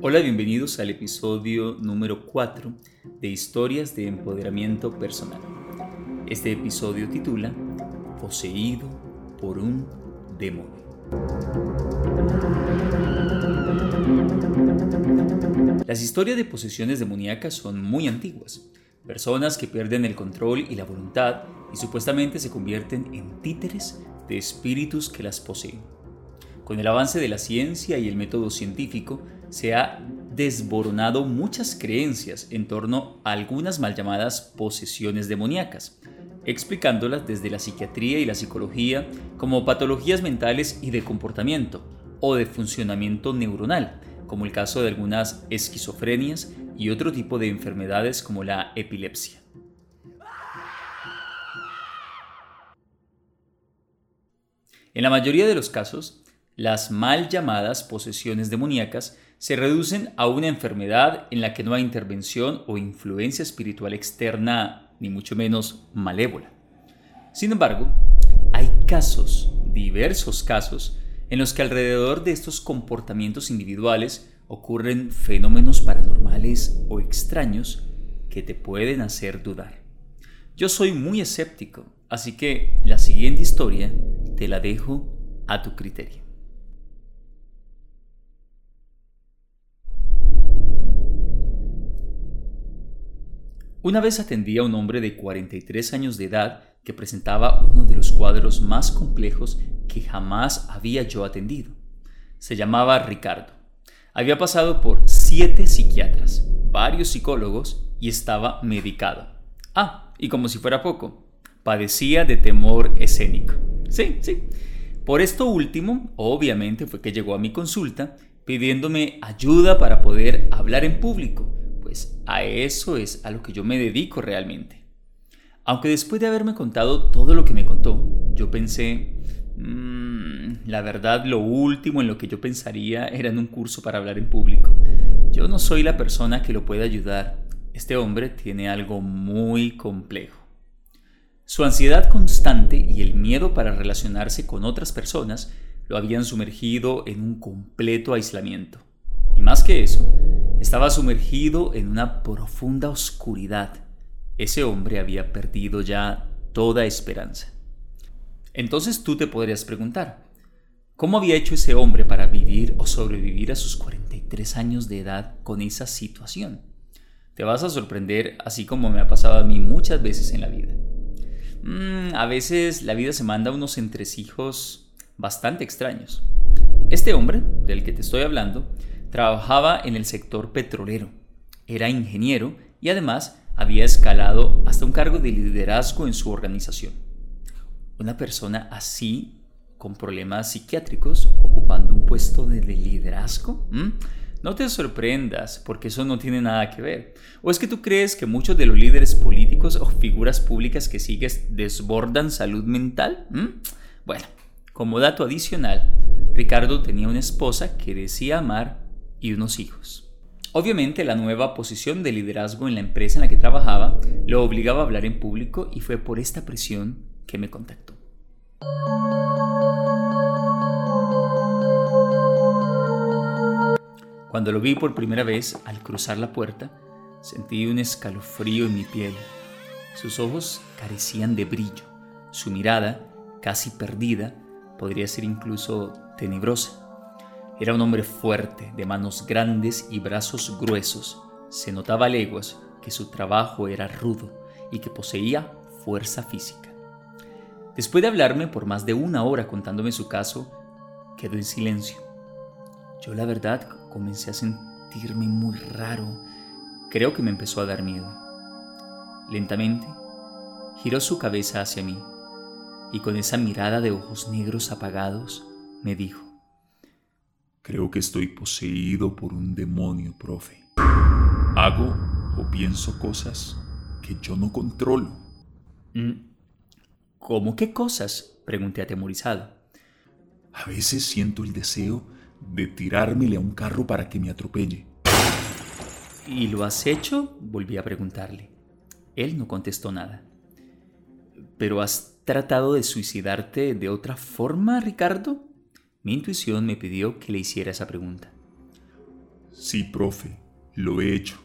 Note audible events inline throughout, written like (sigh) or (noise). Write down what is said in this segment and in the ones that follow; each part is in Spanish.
Hola, bienvenidos al episodio número 4 de Historias de Empoderamiento Personal. Este episodio titula Poseído por un demonio. Las historias de posesiones demoníacas son muy antiguas. Personas que pierden el control y la voluntad y supuestamente se convierten en títeres de espíritus que las poseen. Con el avance de la ciencia y el método científico, se ha desboronado muchas creencias en torno a algunas mal llamadas posesiones demoníacas, explicándolas desde la psiquiatría y la psicología como patologías mentales y de comportamiento o de funcionamiento neuronal, como el caso de algunas esquizofrenias y otro tipo de enfermedades como la epilepsia. En la mayoría de los casos, las mal llamadas posesiones demoníacas se reducen a una enfermedad en la que no hay intervención o influencia espiritual externa, ni mucho menos malévola. Sin embargo, hay casos, diversos casos, en los que alrededor de estos comportamientos individuales ocurren fenómenos paranormales o extraños que te pueden hacer dudar. Yo soy muy escéptico, así que la siguiente historia te la dejo a tu criterio. Una vez atendí a un hombre de 43 años de edad que presentaba uno de los cuadros más complejos que jamás había yo atendido. Se llamaba Ricardo. Había pasado por siete psiquiatras, varios psicólogos y estaba medicado. Ah, y como si fuera poco, padecía de temor escénico. Sí, sí. Por esto último, obviamente fue que llegó a mi consulta pidiéndome ayuda para poder hablar en público pues a eso es a lo que yo me dedico realmente. Aunque después de haberme contado todo lo que me contó, yo pensé, mmm, la verdad lo último en lo que yo pensaría era en un curso para hablar en público. Yo no soy la persona que lo puede ayudar. Este hombre tiene algo muy complejo. Su ansiedad constante y el miedo para relacionarse con otras personas lo habían sumergido en un completo aislamiento. Y más que eso, estaba sumergido en una profunda oscuridad. Ese hombre había perdido ya toda esperanza. Entonces tú te podrías preguntar, ¿cómo había hecho ese hombre para vivir o sobrevivir a sus 43 años de edad con esa situación? Te vas a sorprender así como me ha pasado a mí muchas veces en la vida. Mm, a veces la vida se manda unos entresijos bastante extraños. Este hombre, del que te estoy hablando, Trabajaba en el sector petrolero, era ingeniero y además había escalado hasta un cargo de liderazgo en su organización. Una persona así, con problemas psiquiátricos, ocupando un puesto de liderazgo, no te sorprendas, porque eso no tiene nada que ver. ¿O es que tú crees que muchos de los líderes políticos o figuras públicas que sigues desbordan salud mental? Bueno, como dato adicional, Ricardo tenía una esposa que decía amar y unos hijos. Obviamente la nueva posición de liderazgo en la empresa en la que trabajaba lo obligaba a hablar en público y fue por esta presión que me contactó. Cuando lo vi por primera vez al cruzar la puerta, sentí un escalofrío en mi piel. Sus ojos carecían de brillo, su mirada, casi perdida, podría ser incluso tenebrosa. Era un hombre fuerte, de manos grandes y brazos gruesos. Se notaba a leguas que su trabajo era rudo y que poseía fuerza física. Después de hablarme por más de una hora contándome su caso, quedó en silencio. Yo la verdad comencé a sentirme muy raro. Creo que me empezó a dar miedo. Lentamente, giró su cabeza hacia mí y con esa mirada de ojos negros apagados me dijo, Creo que estoy poseído por un demonio, profe. Hago o pienso cosas que yo no controlo. Mm. ¿Cómo qué cosas? Pregunté atemorizado. A veces siento el deseo de tirármele a un carro para que me atropelle. ¿Y lo has hecho? Volví a preguntarle. Él no contestó nada. ¿Pero has tratado de suicidarte de otra forma, Ricardo? Mi intuición me pidió que le hiciera esa pregunta. Sí, profe, lo he hecho.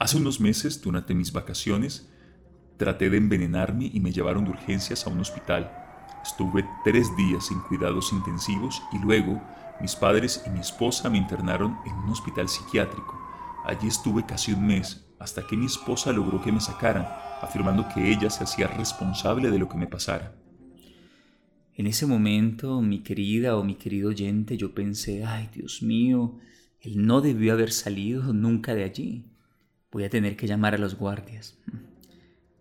Hace unos meses, durante mis vacaciones, traté de envenenarme y me llevaron de urgencias a un hospital. Estuve tres días sin cuidados intensivos y luego mis padres y mi esposa me internaron en un hospital psiquiátrico. Allí estuve casi un mes hasta que mi esposa logró que me sacaran, afirmando que ella se hacía responsable de lo que me pasara. En ese momento, mi querida o mi querido oyente, yo pensé, ay Dios mío, él no debió haber salido nunca de allí. Voy a tener que llamar a los guardias.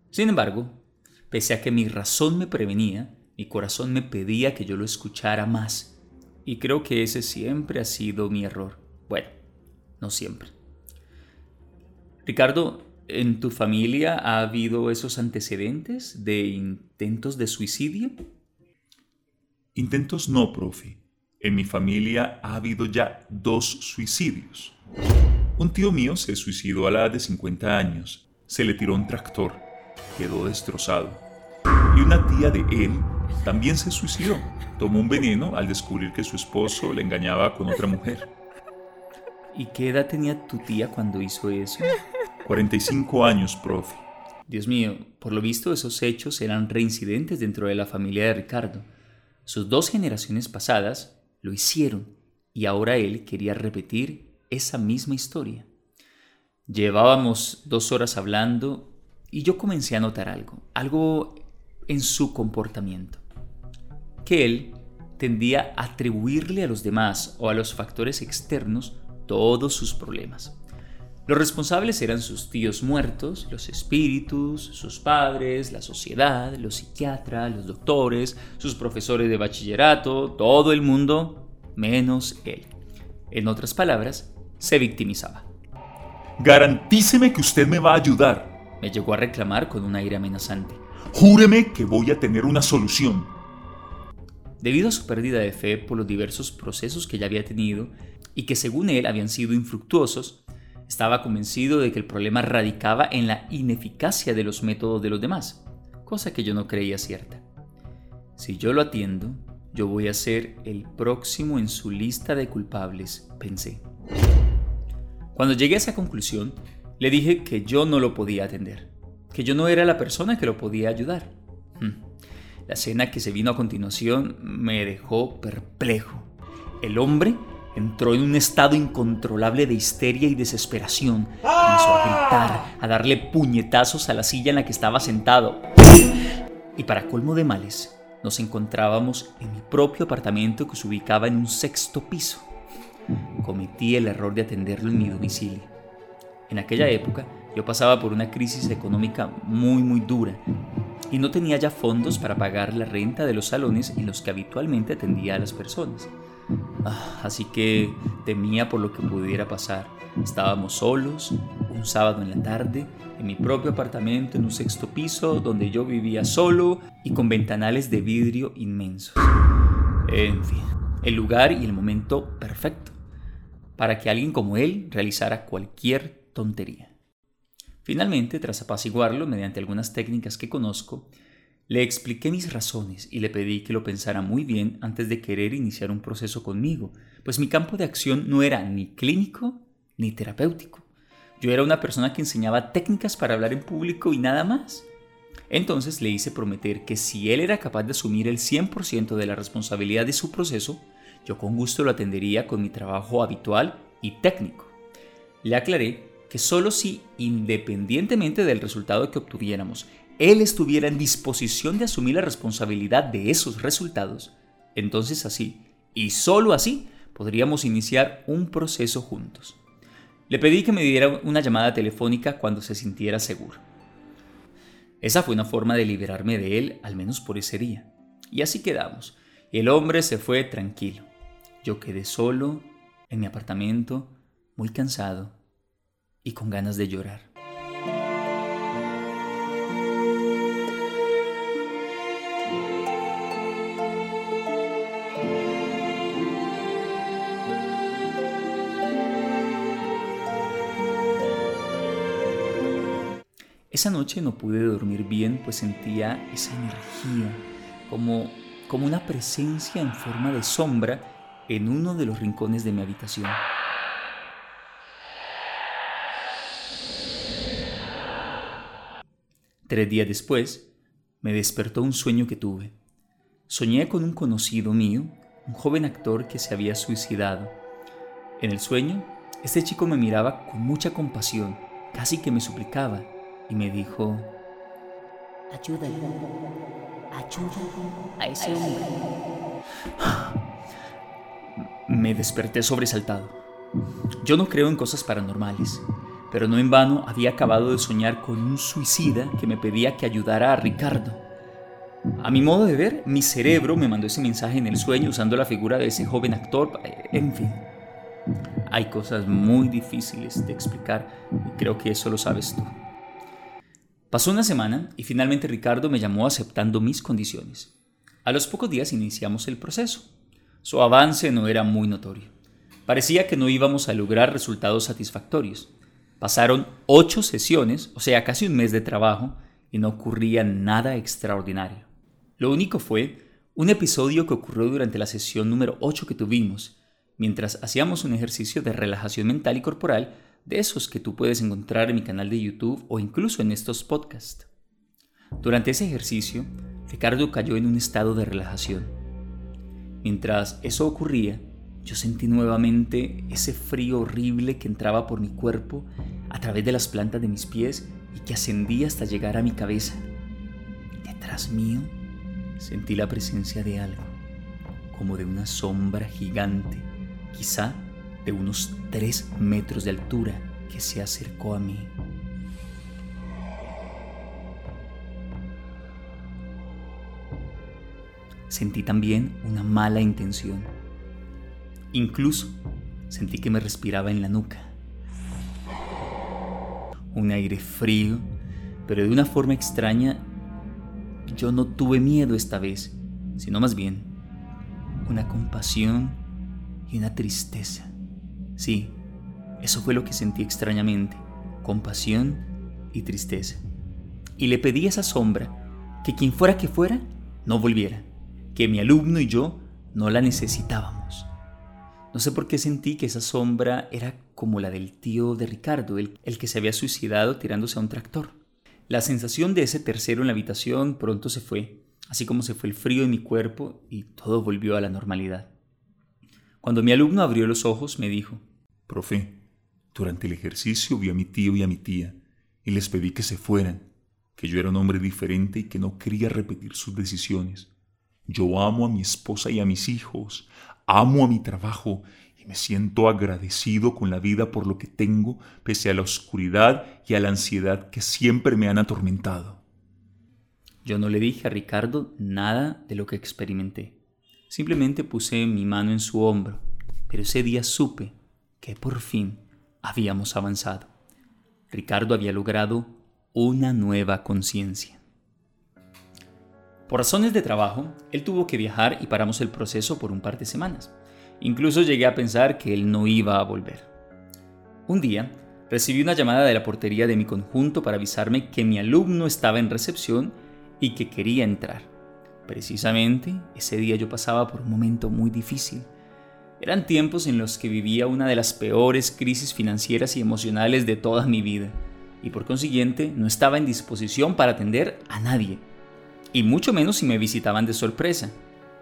Sin embargo, pese a que mi razón me prevenía, mi corazón me pedía que yo lo escuchara más. Y creo que ese siempre ha sido mi error. Bueno, no siempre. Ricardo, ¿en tu familia ha habido esos antecedentes de intentos de suicidio? Intentos no, profe. En mi familia ha habido ya dos suicidios. Un tío mío se suicidó a la edad de 50 años. Se le tiró un tractor. Quedó destrozado. Y una tía de él también se suicidó. Tomó un veneno al descubrir que su esposo le engañaba con otra mujer. ¿Y qué edad tenía tu tía cuando hizo eso? 45 años, profe. Dios mío, por lo visto esos hechos eran reincidentes dentro de la familia de Ricardo. Sus dos generaciones pasadas lo hicieron y ahora él quería repetir esa misma historia. Llevábamos dos horas hablando y yo comencé a notar algo, algo en su comportamiento, que él tendía a atribuirle a los demás o a los factores externos todos sus problemas. Los responsables eran sus tíos muertos, los espíritus, sus padres, la sociedad, los psiquiatras, los doctores, sus profesores de bachillerato, todo el mundo, menos él. En otras palabras, se victimizaba. Garantíceme que usted me va a ayudar. Me llegó a reclamar con un aire amenazante. Júreme que voy a tener una solución. Debido a su pérdida de fe por los diversos procesos que ya había tenido y que según él habían sido infructuosos, estaba convencido de que el problema radicaba en la ineficacia de los métodos de los demás, cosa que yo no creía cierta. Si yo lo atiendo, yo voy a ser el próximo en su lista de culpables, pensé. Cuando llegué a esa conclusión, le dije que yo no lo podía atender, que yo no era la persona que lo podía ayudar. Hmm. La escena que se vino a continuación me dejó perplejo. El hombre Entró en un estado incontrolable de histeria y desesperación. Comenzó a gritar, a darle puñetazos a la silla en la que estaba sentado. Y para colmo de males, nos encontrábamos en mi propio apartamento que se ubicaba en un sexto piso. Cometí el error de atenderlo en mi domicilio. En aquella época yo pasaba por una crisis económica muy muy dura y no tenía ya fondos para pagar la renta de los salones en los que habitualmente atendía a las personas. Ah, así que temía por lo que pudiera pasar. Estábamos solos, un sábado en la tarde, en mi propio apartamento en un sexto piso donde yo vivía solo y con ventanales de vidrio inmensos. En fin, el lugar y el momento perfecto para que alguien como él realizara cualquier tontería. Finalmente, tras apaciguarlo mediante algunas técnicas que conozco, le expliqué mis razones y le pedí que lo pensara muy bien antes de querer iniciar un proceso conmigo, pues mi campo de acción no era ni clínico ni terapéutico. Yo era una persona que enseñaba técnicas para hablar en público y nada más. Entonces le hice prometer que si él era capaz de asumir el 100% de la responsabilidad de su proceso, yo con gusto lo atendería con mi trabajo habitual y técnico. Le aclaré que solo si, independientemente del resultado que obtuviéramos, él estuviera en disposición de asumir la responsabilidad de esos resultados, entonces así, y solo así, podríamos iniciar un proceso juntos. Le pedí que me diera una llamada telefónica cuando se sintiera seguro. Esa fue una forma de liberarme de él, al menos por ese día. Y así quedamos. El hombre se fue tranquilo. Yo quedé solo en mi apartamento, muy cansado y con ganas de llorar. Esa noche no pude dormir bien pues sentía esa energía, como, como una presencia en forma de sombra en uno de los rincones de mi habitación. Tres días después, me despertó un sueño que tuve. Soñé con un conocido mío, un joven actor que se había suicidado. En el sueño, este chico me miraba con mucha compasión, casi que me suplicaba, y me dijo, Ayúdale, ayúdale a ese hombre. (gasps) Me desperté sobresaltado. Yo no creo en cosas paranormales, pero no en vano había acabado de soñar con un suicida que me pedía que ayudara a Ricardo. A mi modo de ver, mi cerebro me mandó ese mensaje en el sueño usando la figura de ese joven actor. En fin, hay cosas muy difíciles de explicar y creo que eso lo sabes tú. Pasó una semana y finalmente Ricardo me llamó aceptando mis condiciones. A los pocos días iniciamos el proceso. Su avance no era muy notorio. Parecía que no íbamos a lograr resultados satisfactorios. Pasaron ocho sesiones, o sea, casi un mes de trabajo, y no ocurría nada extraordinario. Lo único fue un episodio que ocurrió durante la sesión número 8 que tuvimos, mientras hacíamos un ejercicio de relajación mental y corporal de esos que tú puedes encontrar en mi canal de YouTube o incluso en estos podcasts. Durante ese ejercicio, Ricardo cayó en un estado de relajación. Mientras eso ocurría, yo sentí nuevamente ese frío horrible que entraba por mi cuerpo a través de las plantas de mis pies y que ascendía hasta llegar a mi cabeza. Detrás mío sentí la presencia de algo, como de una sombra gigante, quizá de unos tres metros de altura, que se acercó a mí. Sentí también una mala intención Incluso sentí que me respiraba en la nuca. Un aire frío, pero de una forma extraña, yo no tuve miedo esta vez, sino más bien una compasión y una tristeza. Sí, eso fue lo que sentí extrañamente, compasión y tristeza. Y le pedí a esa sombra que quien fuera que fuera, no volviera, que mi alumno y yo no la necesitábamos. No sé por qué sentí que esa sombra era como la del tío de Ricardo, el, que se había suicidado tirándose a un tractor. La sensación de ese tercero en la habitación pronto se fue, así como se fue el frío en mi cuerpo y todo volvió a la normalidad. Cuando mi alumno abrió los ojos, me dijo, Profe, durante el ejercicio vi a mi tío y a mi tía y les pedí que se fueran, que yo era un hombre diferente y que no quería repetir sus decisiones. Yo amo a mi esposa y a mis hijos, amo a mi trabajo y me siento agradecido con la vida por lo que tengo, pese a la oscuridad y a la ansiedad que siempre me han atormentado. Yo no le dije a Ricardo nada de lo que experimenté. Simplemente puse mi mano en su hombro, pero ese día supe que por fin habíamos avanzado. Ricardo había logrado una nueva conciencia. Por razones de trabajo, él tuvo que viajar y paramos el proceso por un par de semanas. Incluso llegué a pensar que él no iba a volver. Un día, recibí una llamada de la portería de mi conjunto para avisarme que mi alumno estaba en recepción y que quería entrar. Precisamente ese día yo pasaba por un momento muy difícil. Eran tiempos en los que vivía una de las peores crisis financieras y emocionales de toda mi vida, y por consiguiente no estaba en disposición para atender a nadie y mucho menos si me visitaban de sorpresa,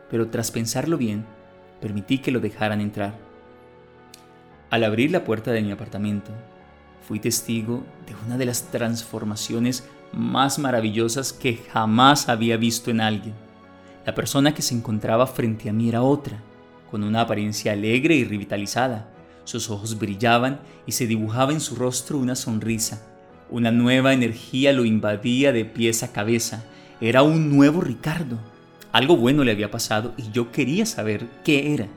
pero tras pensarlo bien, permití que lo dejaran entrar. Al abrir la puerta de mi apartamento, fui testigo de una de las transformaciones más maravillosas que jamás había visto en alguien. La persona que se encontraba frente a mí era otra, con una apariencia alegre y revitalizada. Sus ojos brillaban y se dibujaba en su rostro una sonrisa. Una nueva energía lo invadía de pies a cabeza era un nuevo Ricardo. Algo bueno le había pasado y yo quería saber qué era.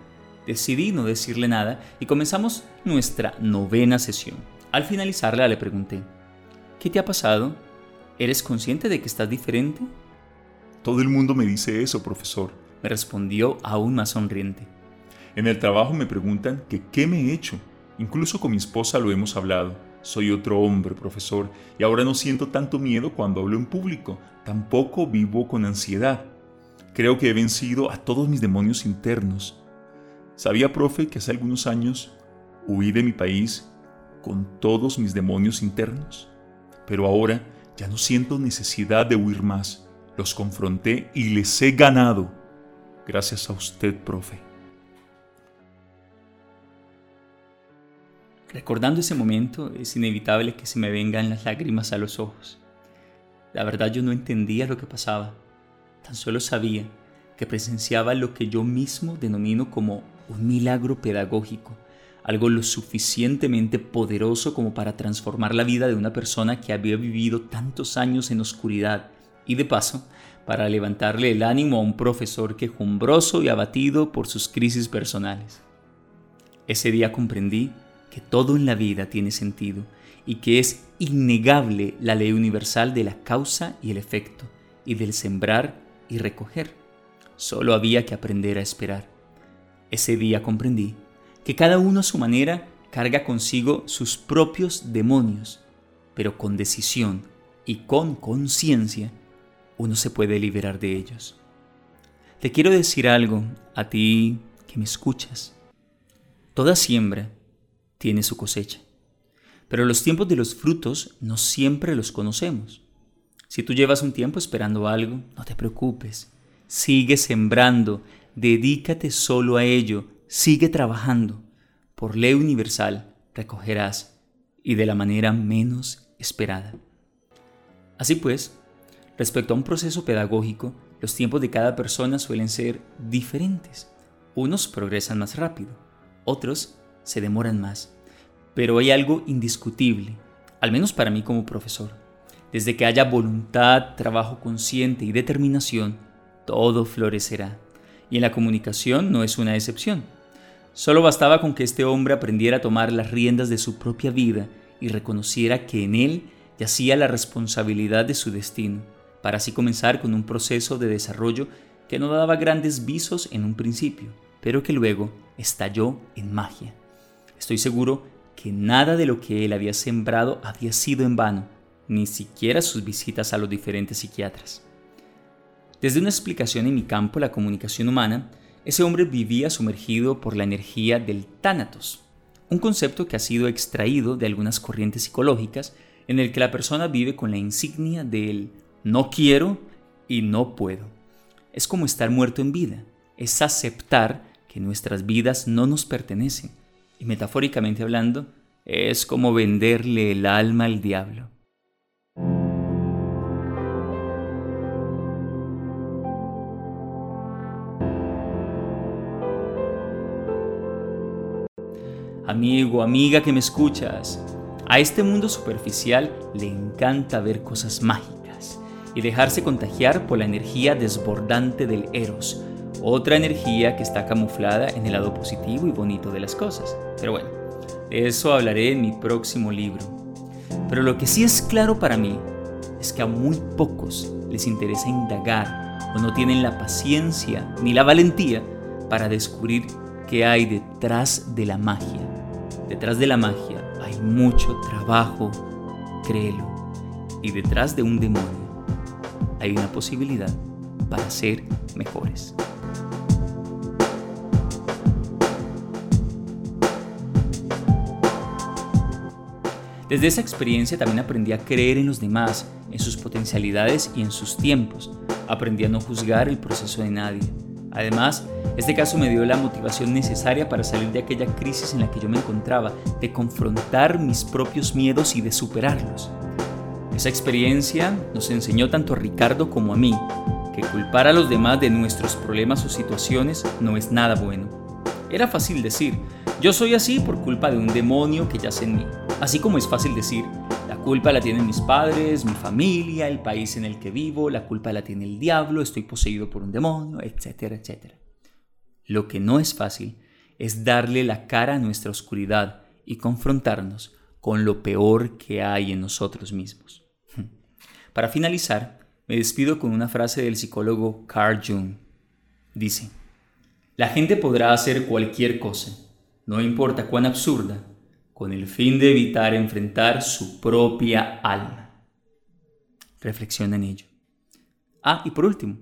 Decidí no decirle nada y comenzamos nuestra novena sesión. Al finalizarla le pregunté, ¿qué te ha pasado? ¿Eres consciente de que estás diferente? Todo el mundo me dice eso, profesor. Me respondió aún más sonriente. En el trabajo me preguntan que qué me he hecho. Incluso con mi esposa lo hemos hablado. Soy otro hombre, profesor, y ahora no siento tanto miedo cuando hablo en público. Tampoco vivo con ansiedad. Creo que he vencido a todos mis demonios internos. Sabía, profe, que hace algunos años huí de mi país con todos mis demonios internos, pero ahora ya no siento necesidad de huir más. Los confronté y les he ganado. Gracias a usted, profe. Recordando ese momento, es inevitable que se me vengan las lágrimas a los ojos. La verdad yo no entendía lo que pasaba. Tan solo sabía que presenciaba lo que yo mismo denomino como un milagro pedagógico, algo lo suficientemente poderoso como para transformar la vida de una persona que había vivido tantos años en oscuridad y de paso para levantarle el ánimo a un profesor quejumbroso y abatido por sus crisis personales. Ese día comprendí que todo en la vida tiene sentido y que es innegable la ley universal de la causa y el efecto, y del sembrar y recoger. Solo había que aprender a esperar. Ese día comprendí que cada uno a su manera carga consigo sus propios demonios, pero con decisión y con conciencia uno se puede liberar de ellos. Te quiero decir algo a ti que me escuchas. Toda siembra tiene su cosecha. Pero los tiempos de los frutos no siempre los conocemos. Si tú llevas un tiempo esperando algo, no te preocupes. Sigue sembrando, dedícate solo a ello, sigue trabajando. Por ley universal recogerás y de la manera menos esperada. Así pues, respecto a un proceso pedagógico, los tiempos de cada persona suelen ser diferentes. Unos progresan más rápido, otros se demoran más. Pero hay algo indiscutible, al menos para mí como profesor. Desde que haya voluntad, trabajo consciente y determinación, todo florecerá. Y en la comunicación no es una excepción. Solo bastaba con que este hombre aprendiera a tomar las riendas de su propia vida y reconociera que en él yacía la responsabilidad de su destino, para así comenzar con un proceso de desarrollo que no daba grandes visos en un principio, pero que luego estalló en magia. Estoy seguro que nada de lo que él había sembrado había sido en vano, ni siquiera sus visitas a los diferentes psiquiatras. Desde una explicación en mi campo, la comunicación humana, ese hombre vivía sumergido por la energía del tánatos, un concepto que ha sido extraído de algunas corrientes psicológicas en el que la persona vive con la insignia del no quiero y no puedo. Es como estar muerto en vida, es aceptar que nuestras vidas no nos pertenecen y metafóricamente hablando, es como venderle el alma al diablo. Amigo, amiga que me escuchas, a este mundo superficial le encanta ver cosas mágicas y dejarse contagiar por la energía desbordante del eros, otra energía que está camuflada en el lado positivo y bonito de las cosas. Pero bueno, de eso hablaré en mi próximo libro. Pero lo que sí es claro para mí es que a muy pocos les interesa indagar o no tienen la paciencia ni la valentía para descubrir qué hay detrás de la magia. Detrás de la magia hay mucho trabajo, créelo. Y detrás de un demonio hay una posibilidad para ser mejores. Desde esa experiencia también aprendí a creer en los demás, en sus potencialidades y en sus tiempos. Aprendí a no juzgar el proceso de nadie. Además, este caso me dio la motivación necesaria para salir de aquella crisis en la que yo me encontraba, de confrontar mis propios miedos y de superarlos. Esa experiencia nos enseñó tanto a Ricardo como a mí que culpar a los demás de nuestros problemas o situaciones no es nada bueno. Era fácil decir, yo soy así por culpa de un demonio que yace en mí. Así como es fácil decir, la culpa la tienen mis padres, mi familia, el país en el que vivo, la culpa la tiene el diablo, estoy poseído por un demonio, etcétera, etcétera. Lo que no es fácil es darle la cara a nuestra oscuridad y confrontarnos con lo peor que hay en nosotros mismos. Para finalizar, me despido con una frase del psicólogo Carl Jung. Dice, la gente podrá hacer cualquier cosa, no importa cuán absurda, con el fin de evitar enfrentar su propia alma. Reflexiona en ello. Ah, y por último,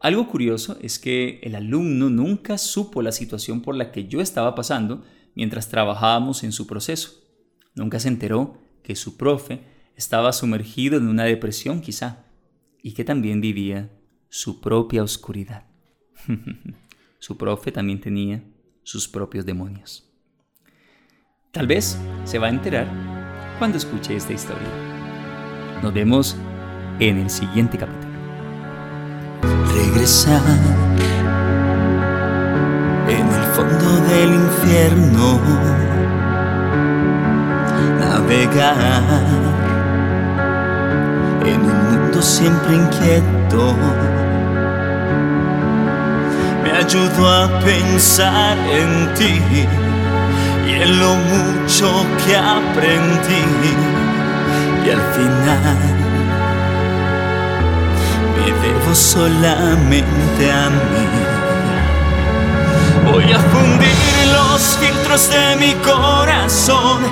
algo curioso es que el alumno nunca supo la situación por la que yo estaba pasando mientras trabajábamos en su proceso. Nunca se enteró que su profe estaba sumergido en una depresión quizá y que también vivía su propia oscuridad. (laughs) su profe también tenía sus propios demonios. Tal vez se va a enterar cuando escuche esta historia. Nos vemos en el siguiente capítulo. Regresar en el fondo del infierno, navegar en un mundo siempre inquieto. Me ayudó a pensar en ti y en lo mucho que aprendí y al final me debo solamente a mí. Voy a fundir los filtros de mi corazón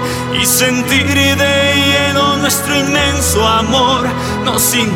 y sentir de lleno nuestro inmenso amor. No sin